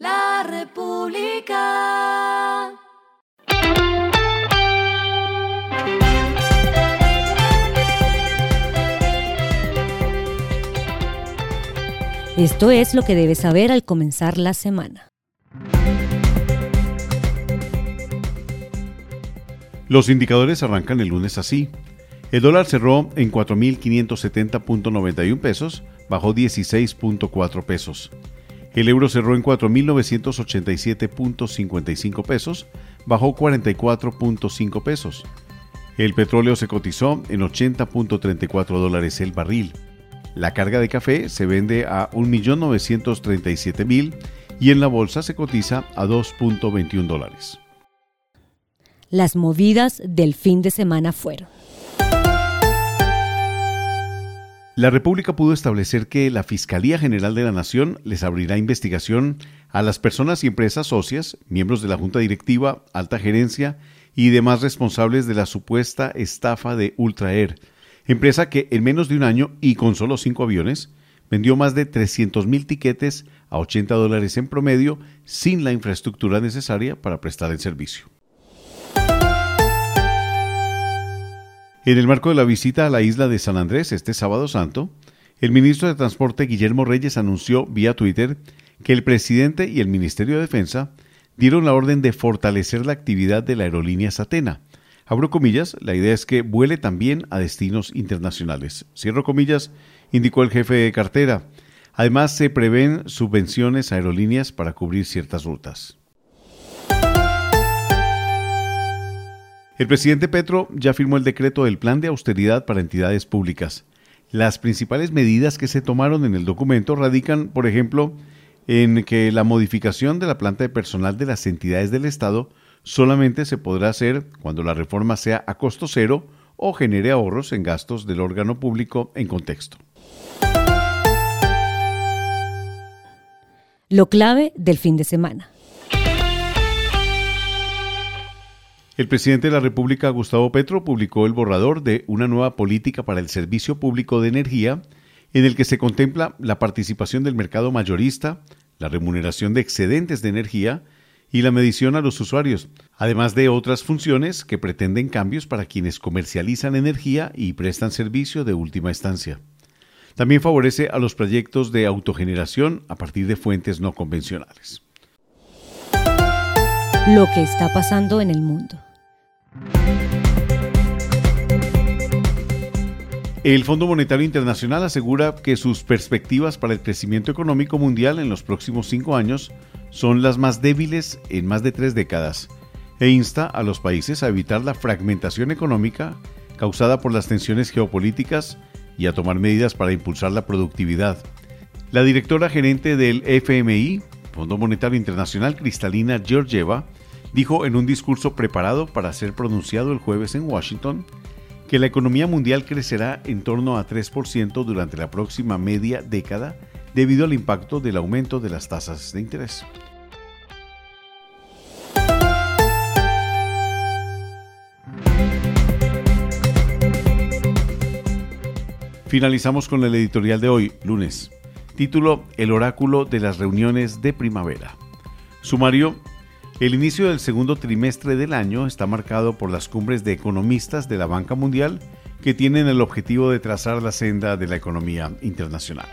La República. Esto es lo que debes saber al comenzar la semana. Los indicadores arrancan el lunes así. El dólar cerró en 4.570.91 pesos, bajó 16.4 pesos. El euro cerró en 4.987.55 pesos, bajó 44.5 pesos. El petróleo se cotizó en 80.34 dólares el barril. La carga de café se vende a 1.937.000 y en la bolsa se cotiza a 2.21 dólares. Las movidas del fin de semana fueron. La República pudo establecer que la Fiscalía General de la Nación les abrirá investigación a las personas y empresas socias, miembros de la Junta Directiva, alta gerencia y demás responsables de la supuesta estafa de Ultraer, empresa que en menos de un año y con solo cinco aviones vendió más de 300 mil tiquetes a 80 dólares en promedio sin la infraestructura necesaria para prestar el servicio. En el marco de la visita a la isla de San Andrés este sábado santo, el ministro de Transporte Guillermo Reyes anunció vía Twitter que el presidente y el Ministerio de Defensa dieron la orden de fortalecer la actividad de la aerolínea Satena. Abro comillas, la idea es que vuele también a destinos internacionales. Cierro comillas, indicó el jefe de cartera. Además, se prevén subvenciones a aerolíneas para cubrir ciertas rutas. El presidente Petro ya firmó el decreto del plan de austeridad para entidades públicas. Las principales medidas que se tomaron en el documento radican, por ejemplo, en que la modificación de la planta de personal de las entidades del Estado solamente se podrá hacer cuando la reforma sea a costo cero o genere ahorros en gastos del órgano público en contexto. Lo clave del fin de semana. El presidente de la República, Gustavo Petro, publicó el borrador de una nueva política para el servicio público de energía, en el que se contempla la participación del mercado mayorista, la remuneración de excedentes de energía y la medición a los usuarios, además de otras funciones que pretenden cambios para quienes comercializan energía y prestan servicio de última instancia. También favorece a los proyectos de autogeneración a partir de fuentes no convencionales. Lo que está pasando en el mundo. El Fondo Monetario Internacional asegura que sus perspectivas para el crecimiento económico mundial en los próximos cinco años son las más débiles en más de tres décadas e insta a los países a evitar la fragmentación económica causada por las tensiones geopolíticas y a tomar medidas para impulsar la productividad. La directora gerente del FMI, Fondo Monetario Internacional, Cristalina Georgieva, dijo en un discurso preparado para ser pronunciado el jueves en Washington que la economía mundial crecerá en torno a 3% durante la próxima media década debido al impacto del aumento de las tasas de interés. Finalizamos con el editorial de hoy, lunes. Título El oráculo de las reuniones de primavera. Sumario el inicio del segundo trimestre del año está marcado por las cumbres de economistas de la banca mundial que tienen el objetivo de trazar la senda de la economía internacional.